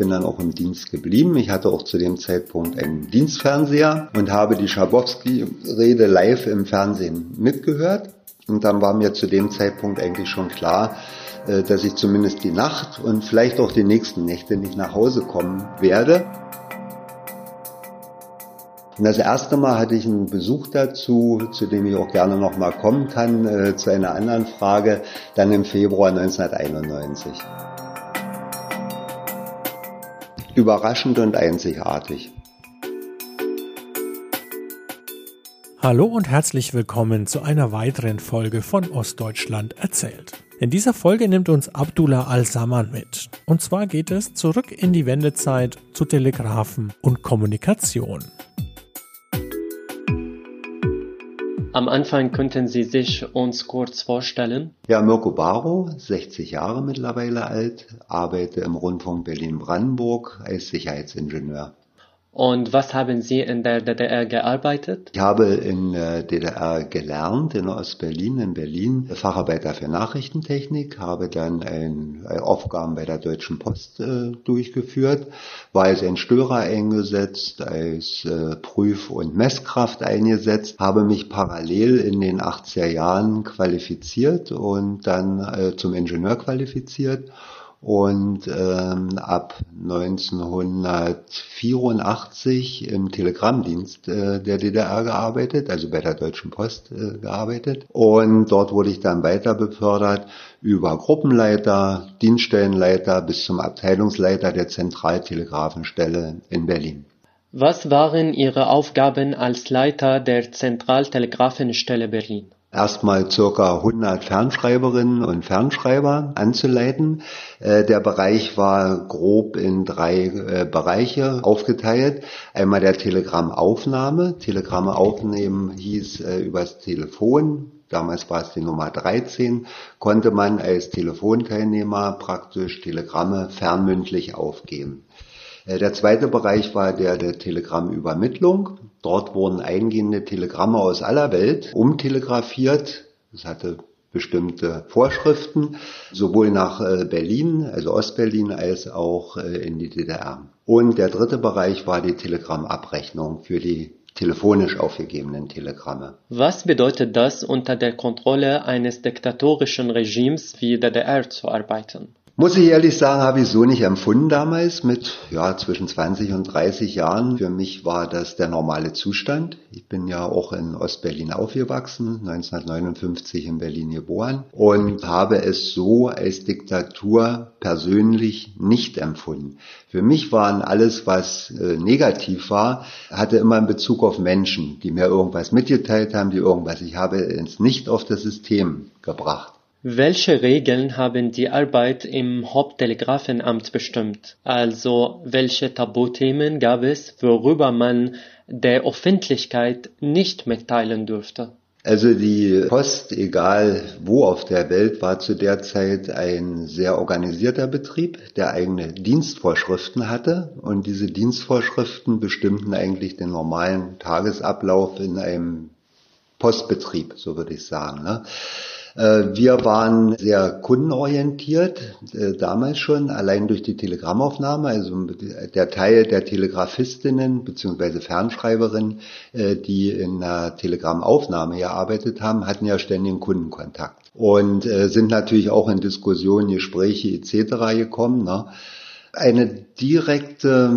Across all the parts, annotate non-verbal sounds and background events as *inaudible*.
bin dann auch im Dienst geblieben. Ich hatte auch zu dem Zeitpunkt einen Dienstfernseher und habe die Schabowski-Rede live im Fernsehen mitgehört. Und dann war mir zu dem Zeitpunkt eigentlich schon klar, äh, dass ich zumindest die Nacht und vielleicht auch die nächsten Nächte nicht nach Hause kommen werde. Und das erste Mal hatte ich einen Besuch dazu, zu dem ich auch gerne nochmal kommen kann, äh, zu einer anderen Frage, dann im Februar 1991. Überraschend und einzigartig. Hallo und herzlich willkommen zu einer weiteren Folge von Ostdeutschland erzählt. In dieser Folge nimmt uns Abdullah Al-Saman mit. Und zwar geht es zurück in die Wendezeit zu Telegrafen und Kommunikation. Am Anfang könnten Sie sich uns kurz vorstellen. Ja, Mirko Baro, 60 Jahre mittlerweile alt, arbeite im Rundfunk Berlin-Brandenburg als Sicherheitsingenieur. Und was haben Sie in der DDR gearbeitet? Ich habe in der DDR gelernt, in Ostberlin, in Berlin, Facharbeiter für Nachrichtentechnik, habe dann ein, ein Aufgaben bei der Deutschen Post äh, durchgeführt, war als ein Störer eingesetzt, als äh, Prüf- und Messkraft eingesetzt, habe mich parallel in den 80er Jahren qualifiziert und dann äh, zum Ingenieur qualifiziert und ähm, ab 1984 im Telegrammdienst äh, der DDR gearbeitet, also bei der Deutschen Post äh, gearbeitet. Und dort wurde ich dann weiter befördert über Gruppenleiter, Dienststellenleiter bis zum Abteilungsleiter der Zentraltelegrafenstelle in Berlin. Was waren Ihre Aufgaben als Leiter der Zentraltelegrafenstelle Berlin? Erstmal circa 100 Fernschreiberinnen und Fernschreiber anzuleiten. Äh, der Bereich war grob in drei äh, Bereiche aufgeteilt. Einmal der Telegrammaufnahme. Telegramme aufnehmen hieß äh, übers Telefon. Damals war es die Nummer 13, konnte man als Telefonteilnehmer praktisch Telegramme fernmündlich aufgeben. Äh, der zweite Bereich war der der Telegrammübermittlung. Dort wurden eingehende Telegramme aus aller Welt umtelegrafiert. Das hatte bestimmte Vorschriften, sowohl nach äh, Berlin, also Ostberlin, als auch äh, in die DDR. Und der dritte Bereich war die Telegrammabrechnung für die telefonisch aufgegebenen Telegramme. Was bedeutet das, unter der Kontrolle eines diktatorischen Regimes wie der DDR zu arbeiten? Muss ich ehrlich sagen, habe ich so nicht empfunden damals mit ja zwischen 20 und 30 Jahren. Für mich war das der normale Zustand. Ich bin ja auch in Ostberlin aufgewachsen, 1959 in Berlin geboren und habe es so als Diktatur persönlich nicht empfunden. Für mich waren alles, was äh, negativ war, hatte immer einen Bezug auf Menschen, die mir irgendwas mitgeteilt haben, die irgendwas. Ich habe es nicht auf das System gebracht. Welche Regeln haben die Arbeit im Haupttelegrafenamt bestimmt? Also welche Tabuthemen gab es, worüber man der Öffentlichkeit nicht mitteilen durfte? Also die Post, egal wo auf der Welt, war zu der Zeit ein sehr organisierter Betrieb, der eigene Dienstvorschriften hatte. Und diese Dienstvorschriften bestimmten eigentlich den normalen Tagesablauf in einem Postbetrieb, so würde ich sagen. Ne? Äh, wir waren sehr kundenorientiert, äh, damals schon, allein durch die Telegrammaufnahme. Also der Teil der Telegrafistinnen bzw. Fernschreiberinnen, äh, die in der Telegrammaufnahme gearbeitet haben, hatten ja ständigen Kundenkontakt und sind natürlich auch in Diskussionen, Gespräche etc. gekommen. Ne? Eine direkte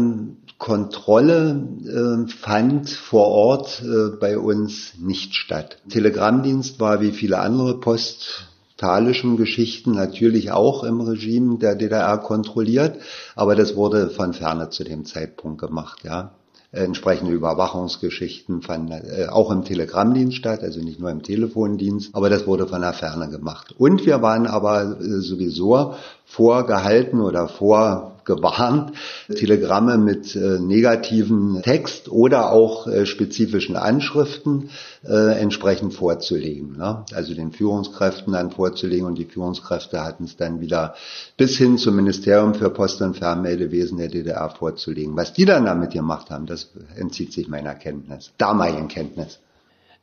Kontrolle äh, fand vor Ort äh, bei uns nicht statt. Telegrammdienst war wie viele andere postalischen Geschichten natürlich auch im Regime der DDR kontrolliert, aber das wurde von ferne zu dem Zeitpunkt gemacht, ja. Entsprechende Überwachungsgeschichten fanden äh, auch im Telegrammdienst statt, also nicht nur im Telefondienst, aber das wurde von der Ferne gemacht. Und wir waren aber äh, sowieso vorgehalten oder vor gewarnt, Telegramme mit äh, negativen Text oder auch äh, spezifischen Anschriften äh, entsprechend vorzulegen. Ne? Also den Führungskräften dann vorzulegen und die Führungskräfte hatten es dann wieder bis hin zum Ministerium für Post- und Fernmeldewesen der DDR vorzulegen. Was die dann damit gemacht haben, das entzieht sich meiner Kenntnis, damaligen Kenntnis.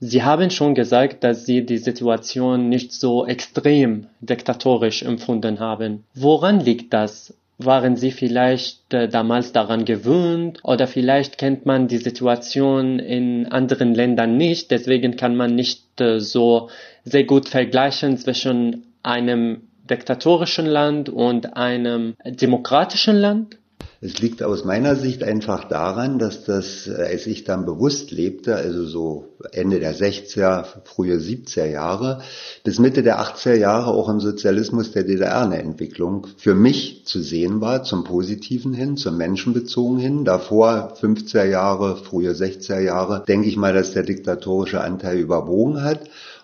Sie haben schon gesagt, dass Sie die Situation nicht so extrem diktatorisch empfunden haben. Woran liegt das? waren Sie vielleicht äh, damals daran gewöhnt oder vielleicht kennt man die Situation in anderen Ländern nicht, deswegen kann man nicht äh, so sehr gut vergleichen zwischen einem diktatorischen Land und einem demokratischen Land? Es liegt aus meiner Sicht einfach daran, dass das, äh, als ich dann bewusst lebte, also so Ende der 60er, frühe 70er Jahre, bis Mitte der 80er Jahre auch im Sozialismus der DDR eine Entwicklung für mich zu sehen war, zum Positiven hin, zum Menschenbezogen hin. Davor 50er Jahre, frühe 60er Jahre, denke ich mal, dass der diktatorische Anteil überwogen hat.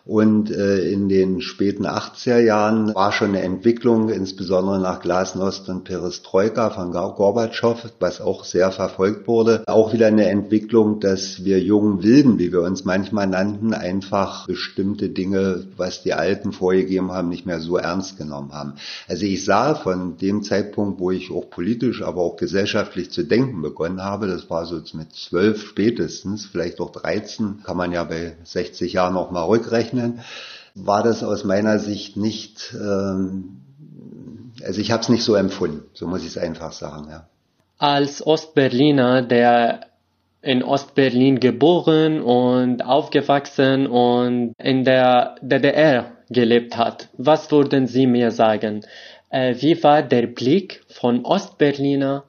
Und äh, in den späten 80er Jahren war schon eine Entwicklung, insbesondere nach Glasnost und Perestroika von Gorbatschow, was auch sehr verfolgt wurde, auch wieder eine Entwicklung, dass wir jungen Wilden, wie wir uns manchmal nannten, einfach bestimmte Dinge, was die Alten vorgegeben haben, nicht mehr so ernst genommen haben. Also ich sah von dem Zeitpunkt, wo ich auch politisch, aber auch gesellschaftlich zu denken begonnen habe, das war so mit zwölf spätestens, vielleicht auch 13, kann man ja bei 60 Jahren noch mal rückrechnen, rechnen, war das aus meiner Sicht nicht, ähm, also ich habe es nicht so empfunden, so muss ich es einfach sagen. Ja. Als Ostberliner, der in Ostberlin geboren und aufgewachsen und in der DDR gelebt hat. Was würden Sie mir sagen? Äh, wie war der Blick von Ostberliner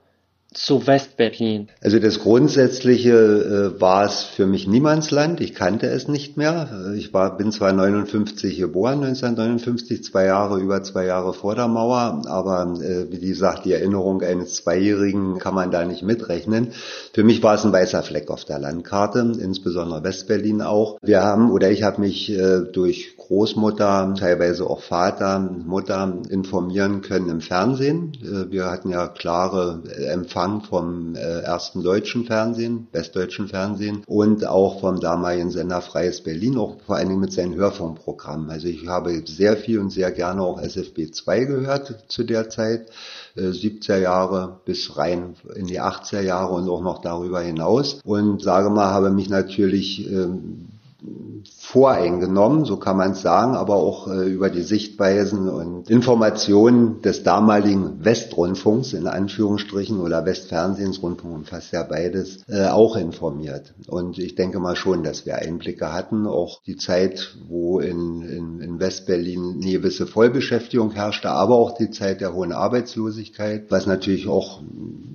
zu Westberlin? Also das Grundsätzliche äh, war es für mich Niemandsland. Ich kannte es nicht mehr. Ich war, bin zwar 59 geboren, 1959, zwei Jahre, über zwei Jahre vor der Mauer, aber äh, wie gesagt, die Erinnerung eines Zweijährigen kann man da nicht mitrechnen. Für mich war es ein weißer Fleck auf der Landkarte, insbesondere Westberlin auch. Wir haben, oder ich habe mich äh, durch Großmutter, teilweise auch Vater, Mutter informieren können im Fernsehen. Äh, wir hatten ja klare Empfang vom äh, ersten deutschen Fernsehen, westdeutschen Fernsehen und auch vom damaligen Sender Freies Berlin, auch vor allen Dingen mit seinen Hörfunkprogrammen. Also ich habe sehr viel und sehr gerne auch SFB 2 gehört zu der Zeit. 70er äh, Jahre bis rein in die 80er Jahre und auch noch darüber hinaus. Und sage mal, habe mich natürlich ähm, voreingenommen, so kann man es sagen, aber auch äh, über die Sichtweisen und Informationen des damaligen Westrundfunks in Anführungsstrichen oder Westfernsehens, Rundfunk umfasst ja beides, äh, auch informiert. Und ich denke mal schon, dass wir Einblicke hatten, auch die Zeit, wo in, in, in Westberlin eine gewisse Vollbeschäftigung herrschte, aber auch die Zeit der hohen Arbeitslosigkeit, was natürlich auch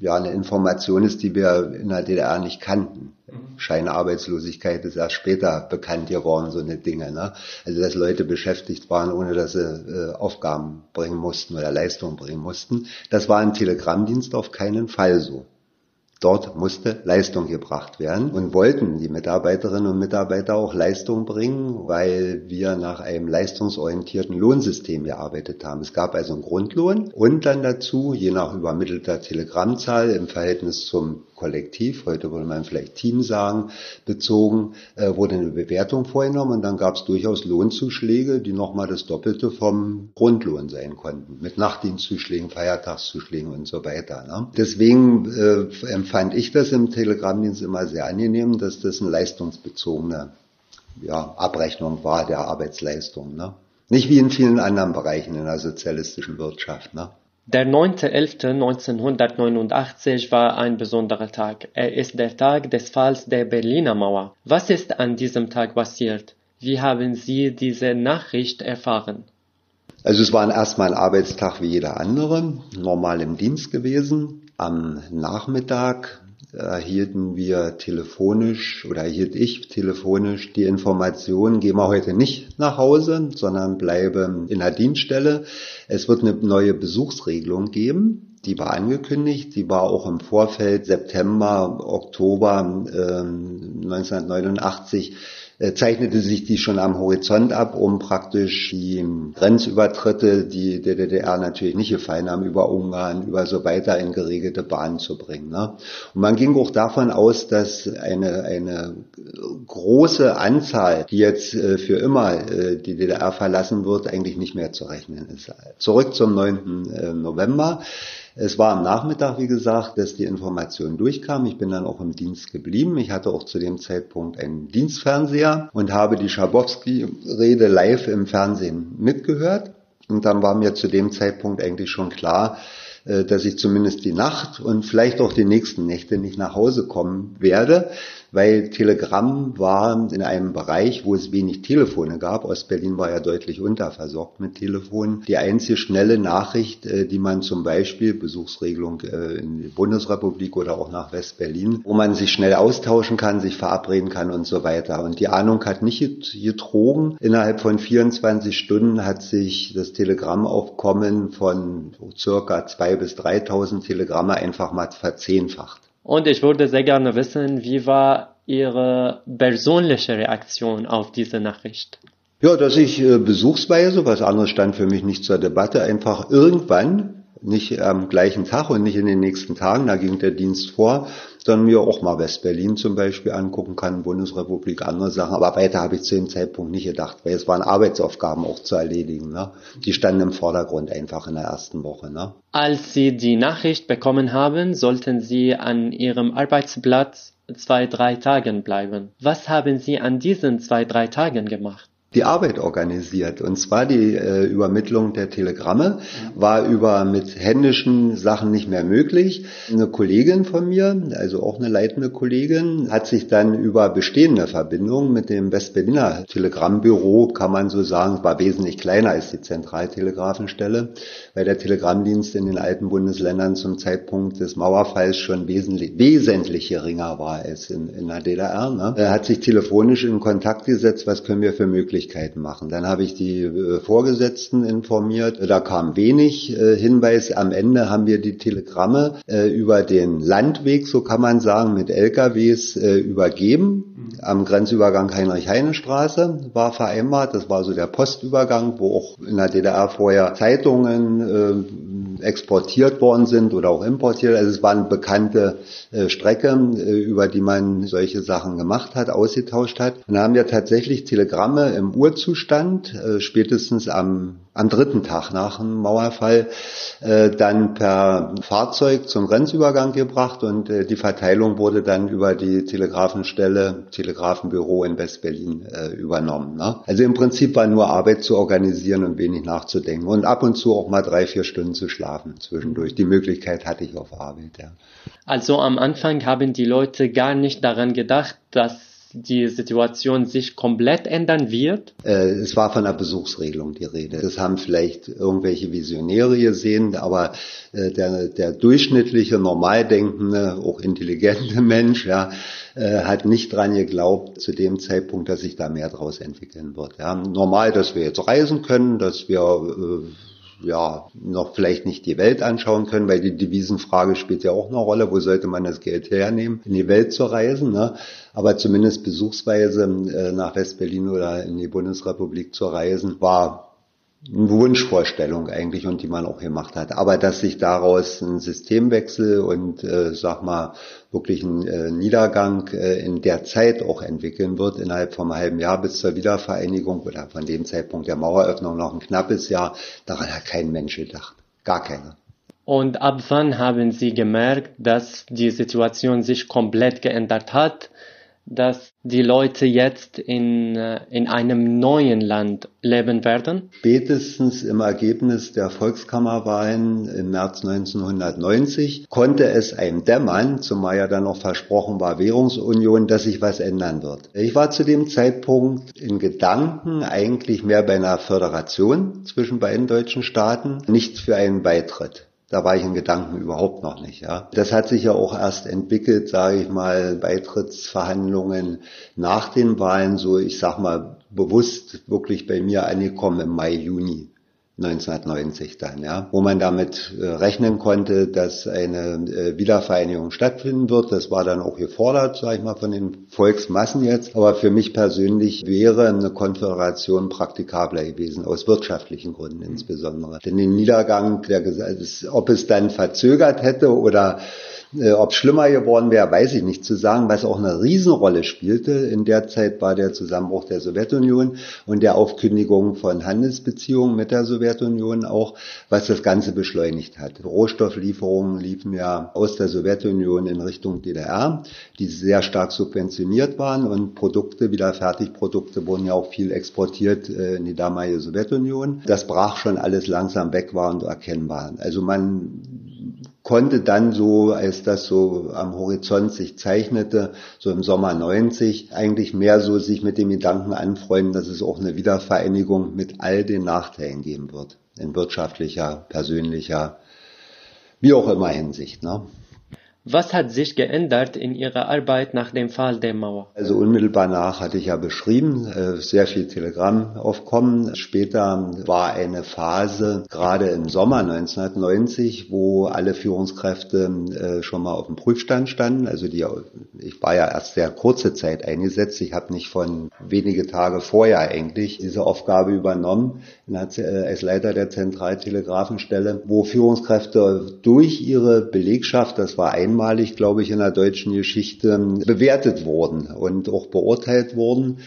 ja eine Information ist, die wir in der DDR nicht kannten. Scheinarbeitslosigkeit ist erst später bekannt geworden, so eine Dinge. Ne? Also dass Leute beschäftigt waren, ohne dass sie äh, Aufgaben bringen mussten oder Leistungen bringen mussten. Das war im Telegrammdienst auf keinen Fall so. Dort musste Leistung gebracht werden und wollten die Mitarbeiterinnen und Mitarbeiter auch Leistung bringen, weil wir nach einem leistungsorientierten Lohnsystem gearbeitet haben. Es gab also einen Grundlohn und dann dazu, je nach übermittelter Telegrammzahl im Verhältnis zum Kollektiv, heute würde man vielleicht Team sagen, bezogen, äh, wurde eine Bewertung vorgenommen und dann gab es durchaus Lohnzuschläge, die nochmal das Doppelte vom Grundlohn sein konnten, mit Nachtdienstzuschlägen, Feiertagszuschlägen und so weiter. Ne? Deswegen äh, empfand ich das im Telegrammdienst immer sehr angenehm, dass das eine leistungsbezogene ja, Abrechnung war der Arbeitsleistung. Ne? Nicht wie in vielen anderen Bereichen in der sozialistischen Wirtschaft. Ne? Der 9.11.1989 war ein besonderer Tag. Er ist der Tag des Falls der Berliner Mauer. Was ist an diesem Tag passiert? Wie haben Sie diese Nachricht erfahren? Also es war erstmal ein Arbeitstag wie jeder andere, normal im Dienst gewesen. Am Nachmittag erhielten wir telefonisch oder erhielt ich telefonisch die Information, gehen wir heute nicht nach Hause, sondern bleiben in der Dienststelle. Es wird eine neue Besuchsregelung geben. Die war angekündigt, die war auch im Vorfeld September, Oktober äh, 1989 äh, zeichnete sich die schon am Horizont ab, um praktisch die Grenzübertritte, die der DDR natürlich nicht gefallen haben, über Ungarn, über so weiter in geregelte Bahnen zu bringen. Ne? Und man ging auch davon aus, dass eine, eine große Anzahl, die jetzt äh, für immer äh, die DDR verlassen wird, eigentlich nicht mehr zu rechnen ist. Zurück zum 9. November. Es war am Nachmittag, wie gesagt, dass die Information durchkam. Ich bin dann auch im Dienst geblieben. Ich hatte auch zu dem Zeitpunkt einen Dienstfernseher und habe die Schabowski-Rede live im Fernsehen mitgehört. Und dann war mir zu dem Zeitpunkt eigentlich schon klar, äh, dass ich zumindest die Nacht und vielleicht auch die nächsten Nächte nicht nach Hause kommen werde weil Telegram war in einem Bereich, wo es wenig Telefone gab. Ostberlin war ja deutlich unterversorgt mit Telefonen. Die einzige schnelle Nachricht, äh, die man zum Beispiel, Besuchsregelung äh, in die Bundesrepublik oder auch nach Westberlin, wo man sich schnell austauschen kann, sich verabreden kann und so weiter. Und die Ahnung hat nicht getrogen. Innerhalb von 24 Stunden hat sich das Telegrammaufkommen von circa 2.000 bis 3.000 Telegramme einfach mal verzehnfacht. Und ich würde sehr gerne wissen, wie war Ihre persönliche Reaktion auf diese Nachricht? Ja, dass ich äh, besuchsweise, was anderes stand für mich nicht zur Debatte, einfach irgendwann nicht am gleichen Tag und nicht in den nächsten Tagen, da ging der Dienst vor, sondern mir auch mal West-Berlin zum Beispiel angucken kann, Bundesrepublik, andere Sachen. Aber weiter habe ich zu dem Zeitpunkt nicht gedacht, weil es waren Arbeitsaufgaben auch zu erledigen. Ne? Die standen im Vordergrund einfach in der ersten Woche. Ne? Als Sie die Nachricht bekommen haben, sollten Sie an Ihrem Arbeitsplatz zwei, drei Tagen bleiben. Was haben Sie an diesen zwei, drei Tagen gemacht? Die Arbeit organisiert. Und zwar die äh, Übermittlung der Telegramme war über mit händischen Sachen nicht mehr möglich. Eine Kollegin von mir, also auch eine leitende Kollegin, hat sich dann über bestehende Verbindungen mit dem Westberliner Telegrammbüro, kann man so sagen, war wesentlich kleiner als die Zentraltelegrafenstelle, weil der Telegrammdienst in den alten Bundesländern zum Zeitpunkt des Mauerfalls schon wesentlich, wesentlich geringer war als in, in der DDR. Ne? Er hat sich telefonisch in Kontakt gesetzt, was können wir für Möglichkeiten Möglichkeiten machen. Dann habe ich die äh, Vorgesetzten informiert. Da kam wenig äh, Hinweis. Am Ende haben wir die Telegramme äh, über den Landweg, so kann man sagen, mit LKWs übergeben. Am Grenzübergang Heinrich-Heine-Straße war vereinbart. Das war so der Postübergang, wo auch in der DDR vorher Zeitungen exportiert worden sind oder auch importiert. Also es war eine bekannte Strecke, über die man solche Sachen gemacht hat, ausgetauscht hat. Und da haben wir tatsächlich Telegramme im Urzustand, äh, spätestens am, am dritten Tag nach dem Mauerfall, äh, dann per Fahrzeug zum Grenzübergang gebracht und äh, die Verteilung wurde dann über die Telegrafenstelle, Telegrafenbüro in Westberlin äh, übernommen. Ne? Also im Prinzip war nur Arbeit zu organisieren und wenig nachzudenken und ab und zu auch mal drei, vier Stunden zu schlafen zwischendurch. Die Möglichkeit hatte ich auf Arbeit, ja. Also am Anfang haben die Leute gar nicht daran gedacht, dass die Situation sich komplett ändern wird? Äh, es war von einer Besuchsregelung die Rede. Das haben vielleicht irgendwelche Visionäre gesehen, aber äh, der, der durchschnittliche, normal denkende, auch intelligente *laughs* Mensch, ja, äh, hat nicht dran geglaubt zu dem Zeitpunkt, dass sich da mehr draus entwickeln wird. Ja. Normal, dass wir jetzt reisen können, dass wir äh, ja, noch vielleicht nicht die Welt anschauen können, weil die Devisenfrage spielt ja auch eine Rolle. Wo sollte man das Geld hernehmen, in die Welt zu reisen? Ne? Aber zumindest besuchsweise äh, nach Westberlin oder in die Bundesrepublik zu reisen, war Wunschvorstellung eigentlich und die man auch gemacht hat. Aber dass sich daraus ein Systemwechsel und äh, sag mal wirklich ein äh, Niedergang äh, in der Zeit auch entwickeln wird, innerhalb vom halben Jahr bis zur Wiedervereinigung oder von dem Zeitpunkt der Maueröffnung noch ein knappes Jahr, daran hat kein Mensch gedacht. Gar keiner. Und ab wann haben Sie gemerkt, dass die Situation sich komplett geändert hat? Dass die Leute jetzt in, äh, in einem neuen Land leben werden? Spätestens im Ergebnis der Volkskammerwahlen im März 1990 konnte es einem dämmern, zumal ja dann noch versprochen war Währungsunion, dass sich was ändern wird. Ich war zu dem Zeitpunkt in Gedanken eigentlich mehr bei einer Föderation zwischen beiden deutschen Staaten, nicht für einen Beitritt. Da war ich in Gedanken überhaupt noch nicht. Ja. Das hat sich ja auch erst entwickelt, sage ich mal, Beitrittsverhandlungen nach den Wahlen, so ich sag mal bewusst wirklich bei mir angekommen im Mai, Juni 1990 dann, ja, wo man damit äh, rechnen konnte, dass eine äh, Wiedervereinigung stattfinden wird. Das war dann auch gefordert, sage ich mal, von den Volksmassen jetzt. Aber für mich persönlich wäre eine Konföderation praktikabler gewesen, aus wirtschaftlichen Gründen insbesondere. Denn den Niedergang, der, ob es dann verzögert hätte oder äh, Ob schlimmer geworden wäre, weiß ich nicht zu sagen. Was auch eine Riesenrolle spielte in der Zeit war der Zusammenbruch der Sowjetunion und der Aufkündigung von Handelsbeziehungen mit der Sowjetunion auch, was das Ganze beschleunigt hat. Rohstofflieferungen liefen ja aus der Sowjetunion in Richtung DDR, die sehr stark subventioniert waren und Produkte, wieder Fertigprodukte wurden ja auch viel exportiert äh, in die damalige Sowjetunion. Das brach schon alles langsam weg war und erkennbar. Also man konnte dann so, als das so am Horizont sich zeichnete, so im Sommer 90, eigentlich mehr so sich mit dem Gedanken anfreunden, dass es auch eine Wiedervereinigung mit all den Nachteilen geben wird. In wirtschaftlicher, persönlicher, wie auch immer Hinsicht. Ne? Was hat sich geändert in Ihrer Arbeit nach dem Fall der Mauer? Also unmittelbar nach hatte ich ja beschrieben, äh, sehr viel Telegrammaufkommen. Später war eine Phase, gerade im Sommer 1990, wo alle Führungskräfte äh, schon mal auf dem Prüfstand standen. Also die, ich war ja erst sehr kurze Zeit eingesetzt. Ich habe nicht von wenige Tage vorher eigentlich diese Aufgabe übernommen äh, als Leiter der Zentraltelegrafenstelle, wo Führungskräfte durch ihre Belegschaft, das war ein einmalig, glaube ich, in der deutschen Geschichte bewertet worden und auch beurteilt worden.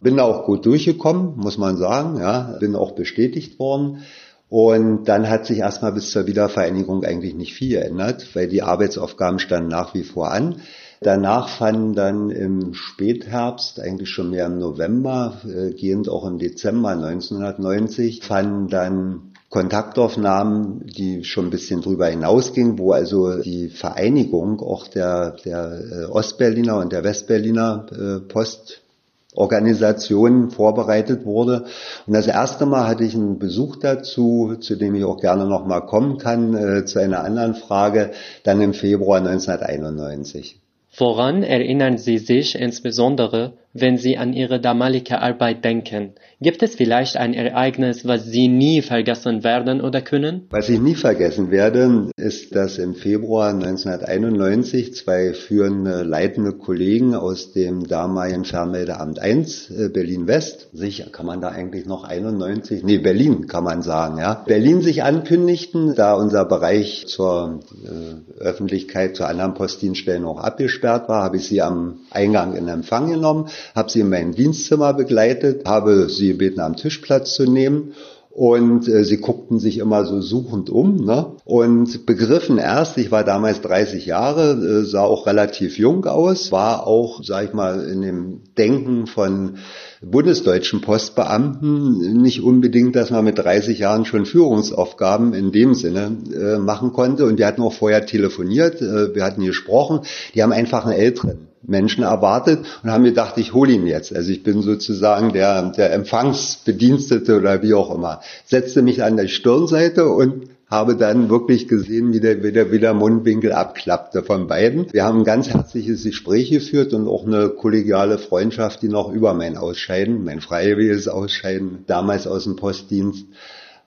Bin da auch gut durchgekommen, muss man sagen, ja, bin auch bestätigt worden. Und dann hat sich erstmal bis zur Wiedervereinigung eigentlich nicht viel geändert, weil die Arbeitsaufgaben standen nach wie vor an. Danach fanden dann im Spätherbst, eigentlich schon mehr im November, äh, gehend auch im Dezember 1990, fanden dann Kontaktaufnahmen, die schon ein bisschen drüber hinausgingen, wo also die Vereinigung auch der, der äh, Ostberliner und der Westberliner äh, Postorganisationen vorbereitet wurde. Und das erste Mal hatte ich einen Besuch dazu, zu dem ich auch gerne nochmal kommen kann, äh, zu einer anderen Frage, dann im Februar 1991. Woran erinnern Sie sich insbesondere, wenn Sie an Ihre damalige Arbeit denken? Gibt es vielleicht ein Ereignis, was Sie nie vergessen werden oder können? Was ich nie vergessen werde, ist, dass im Februar 1991 zwei führende leitende Kollegen aus dem damaligen Fernmeldeamt 1 äh, Berlin-West sich, kann man da eigentlich noch 91, nee, Berlin kann man sagen, ja, Berlin sich ankündigten, da unser Bereich zur äh, Öffentlichkeit, zu anderen Postdienststellen auch abgesperrt war, habe ich sie am Eingang in Empfang genommen, habe sie in mein Dienstzimmer begleitet, habe sie gebeten, am Tisch Platz zu nehmen. Und äh, sie guckten sich immer so suchend um ne? und begriffen erst, ich war damals 30 Jahre, äh, sah auch relativ jung aus, war auch, sag ich mal, in dem Denken von bundesdeutschen Postbeamten nicht unbedingt, dass man mit 30 Jahren schon Führungsaufgaben in dem Sinne äh, machen konnte. Und wir hatten auch vorher telefoniert, äh, wir hatten gesprochen. Die haben einfach einen älteren Menschen erwartet und haben gedacht, ich hole ihn jetzt. Also ich bin sozusagen der, der Empfangsbedienstete oder wie auch immer. Setzte mich an der Stirnseite und habe dann wirklich gesehen, wie der, wie der, wie der Mundwinkel abklappte von beiden. Wir haben ein ganz herzliches Gespräch geführt und auch eine kollegiale Freundschaft, die noch über mein Ausscheiden, mein freiwilliges Ausscheiden, damals aus dem Postdienst,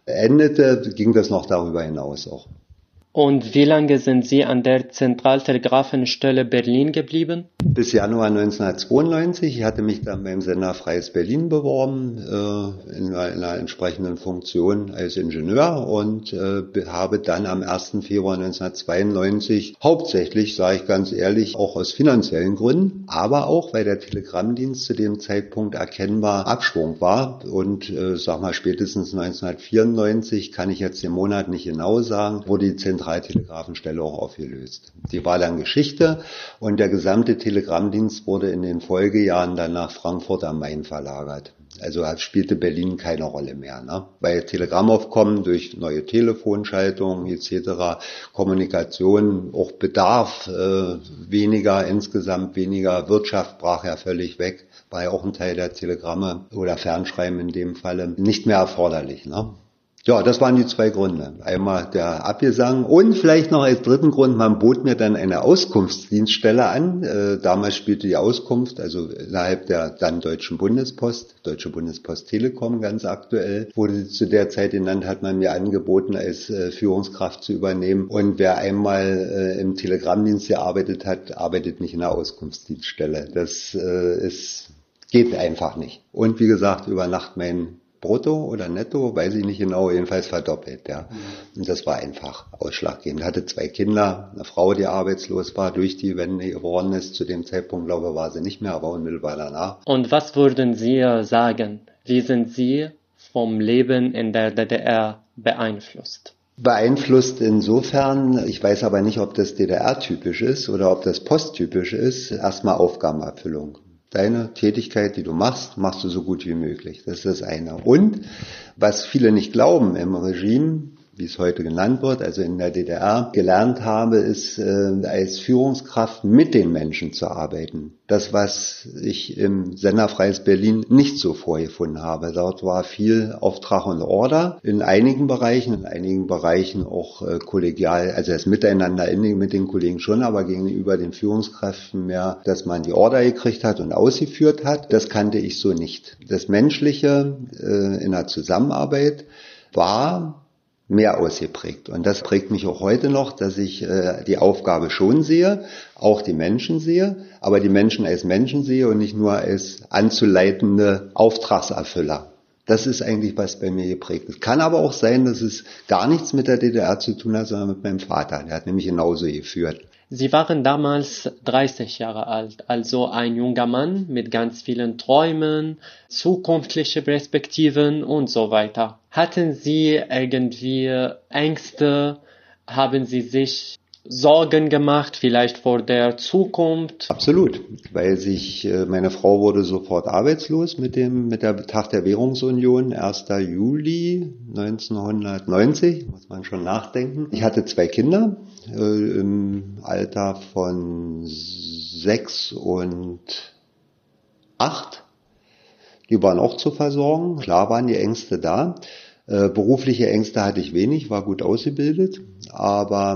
endete, ging das noch darüber hinaus auch. Und wie lange sind Sie an der Zentraltelegrafenstelle Berlin geblieben? Bis Januar 1992. Ich hatte mich dann beim Sender Freies Berlin beworben, äh, in, einer, in, einer, entsprechenden Funktion als Ingenieur und äh, habe dann am 1. Februar 1992 hauptsächlich, sage ich ganz ehrlich, auch aus finanziellen Gründen, aber auch, weil der Telegrammdienst zu dem Zeitpunkt erkennbar Abschwung war und, äh, sag mal, spätestens 1994, kann ich jetzt den Monat nicht genau sagen, wurde die Zentraltelegrafenstelle auch aufgelöst. Die war dann Geschichte und der gesamte Telegrammdienst wurde in den Folgejahren dann nach Frankfurt am Main verlagert. Also spielte Berlin keine Rolle mehr, ne? weil Telegrammaufkommen durch neue Telefonschaltungen etc., Kommunikation, auch Bedarf äh, weniger, insgesamt weniger, Wirtschaft brach ja völlig weg, war ja auch ein Teil der Telegramme oder Fernschreiben in dem Falle, nicht mehr erforderlich. Ne? Ja, das waren die zwei Gründe. Einmal der Abgesang und vielleicht noch als dritten Grund, man bot mir dann eine Auskunftsdienststelle an. Äh, damals spielte die Auskunft, also innerhalb der dann Deutschen Bundespost, Deutsche Bundespost Telekom ganz aktuell, wurde zu der Zeit genannt, hat man mir angeboten, als äh, Führungskraft zu übernehmen. Und wer einmal äh, im Telegrammdienst gearbeitet hat, arbeitet nicht in der Auskunftsdienststelle. Das äh, ist geht einfach nicht. Und wie gesagt, über Nacht mein brutto oder netto, weiß ich nicht genau, jedenfalls verdoppelt, ja. Mhm. Und das war einfach ausschlaggebend. Hatte zwei Kinder, eine Frau, die arbeitslos war, durch die Wende geworden ist. Zu dem Zeitpunkt, glaube ich, war sie nicht mehr, aber unmittelbar danach. Und was würden Sie sagen? Wie sind Sie vom Leben in der DDR beeinflusst? Beeinflusst insofern, ich weiß aber nicht, ob das DDR-typisch ist oder ob das posttypisch ist, erstmal Aufgabenerfüllung deine Tätigkeit, die du machst, machst du so gut wie möglich. Das ist das eine. Und was viele nicht glauben im Regime, wie es heute genannt wird, also in der DDR, gelernt habe, ist äh, als Führungskraft mit den Menschen zu arbeiten. Das, was ich im Senderfreies Berlin nicht so vorgefunden habe. Dort war viel Auftrag und Order in einigen Bereichen, in einigen Bereichen auch äh, kollegial, also das Miteinander in, mit den Kollegen schon, aber gegenüber den Führungskräften mehr, dass man die Order gekriegt hat und ausgeführt hat. Das kannte ich so nicht. Das Menschliche äh, in der Zusammenarbeit war mehr ausgeprägt. Und das prägt mich auch heute noch, dass ich äh, die Aufgabe schon sehe, auch die Menschen sehe, aber die Menschen als Menschen sehe und nicht nur als anzuleitende Auftragserfüller. Das ist eigentlich was bei mir geprägt ist. Kann aber auch sein, dass es gar nichts mit der DDR zu tun hat, sondern mit meinem Vater. Der hat nämlich genauso geführt. Sie waren damals 30 Jahre alt, also ein junger Mann mit ganz vielen Träumen, zukünftige Perspektiven und so weiter. Hatten Sie irgendwie Ängste? Haben Sie sich Sorgen gemacht, vielleicht vor der Zukunft? Absolut, weil sich äh, meine Frau wurde sofort arbeitslos mit dem mit der Tag der Währungsunion 1. Juli 1990, muss man schon nachdenken. Ich hatte zwei Kinder äh, im Alter von sechs und acht. Die waren auch zu versorgen. Klar waren die Ängste da. Äh, berufliche Ängste hatte ich wenig, war gut ausgebildet, aber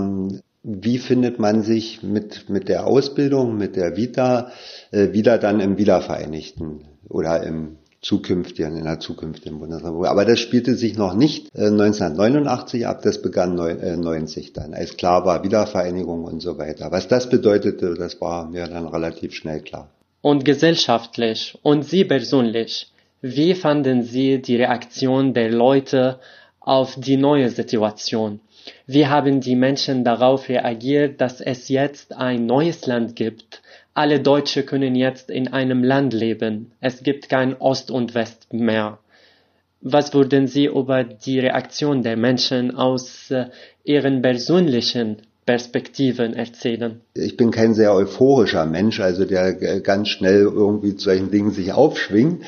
wie findet man sich mit, mit der Ausbildung, mit der Vita äh, wieder dann im Wiedervereinigten oder im zukünftigen, in der zukünftigen Bundesrepublik. Aber das spielte sich noch nicht äh, 1989 ab, das begann neun, äh, 90 dann, als klar war Wiedervereinigung und so weiter. Was das bedeutete, das war mir dann relativ schnell klar. Und gesellschaftlich und Sie persönlich, wie fanden Sie die Reaktion der Leute auf die neue Situation? Wie haben die Menschen darauf reagiert, dass es jetzt ein neues Land gibt? Alle Deutsche können jetzt in einem Land leben. Es gibt kein Ost und West mehr. Was würden Sie über die Reaktion der Menschen aus äh, ihren persönlichen Perspektiven erzählen? Ich bin kein sehr euphorischer Mensch, also der ganz schnell irgendwie zu solchen Dingen sich aufschwingt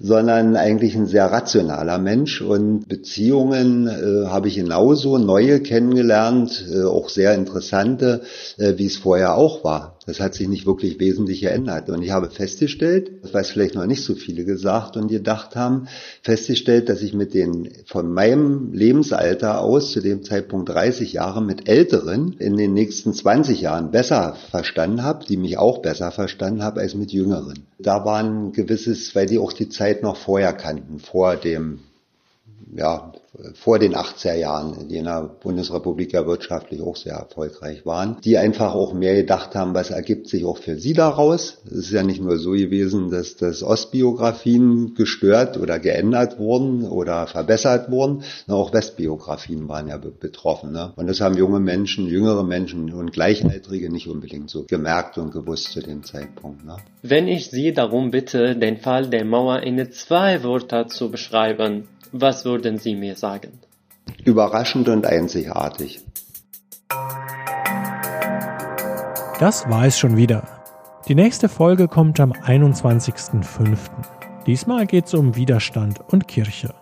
sondern eigentlich ein sehr rationaler Mensch. Und Beziehungen äh, habe ich genauso neue kennengelernt, äh, auch sehr interessante, äh, wie es vorher auch war. Das hat sich nicht wirklich wesentlich geändert. Und ich habe festgestellt, das weiß vielleicht noch nicht so viele gesagt und gedacht haben, festgestellt, dass ich mit den von meinem Lebensalter aus zu dem Zeitpunkt 30 Jahre mit Älteren in den nächsten 20 Jahren besser verstanden habe, die mich auch besser verstanden habe als mit Jüngeren. Da war ein gewisses, weil die auch die Zeit noch vorher kannten, vor dem ja, vor den 80er Jahren, die in der Bundesrepublik ja wirtschaftlich auch sehr erfolgreich waren, die einfach auch mehr gedacht haben, was ergibt sich auch für sie daraus. Es ist ja nicht nur so gewesen, dass das Ostbiografien gestört oder geändert wurden oder verbessert wurden, auch Westbiografien waren ja betroffen. Ne? Und das haben junge Menschen, jüngere Menschen und Gleichaltrige nicht unbedingt so gemerkt und gewusst zu dem Zeitpunkt. Ne? Wenn ich Sie darum bitte, den Fall der Mauer in zwei Wörter zu beschreiben, was würden Sie mir sagen? Überraschend und einzigartig. Das war es schon wieder. Die nächste Folge kommt am 21.05. Diesmal geht es um Widerstand und Kirche.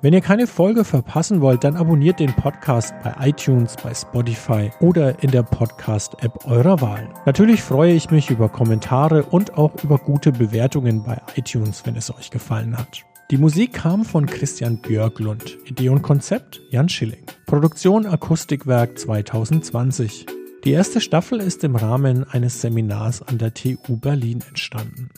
Wenn ihr keine Folge verpassen wollt, dann abonniert den Podcast bei iTunes, bei Spotify oder in der Podcast-App eurer Wahl. Natürlich freue ich mich über Kommentare und auch über gute Bewertungen bei iTunes, wenn es euch gefallen hat. Die Musik kam von Christian Björklund. Idee und Konzept Jan Schilling. Produktion Akustikwerk 2020. Die erste Staffel ist im Rahmen eines Seminars an der TU Berlin entstanden.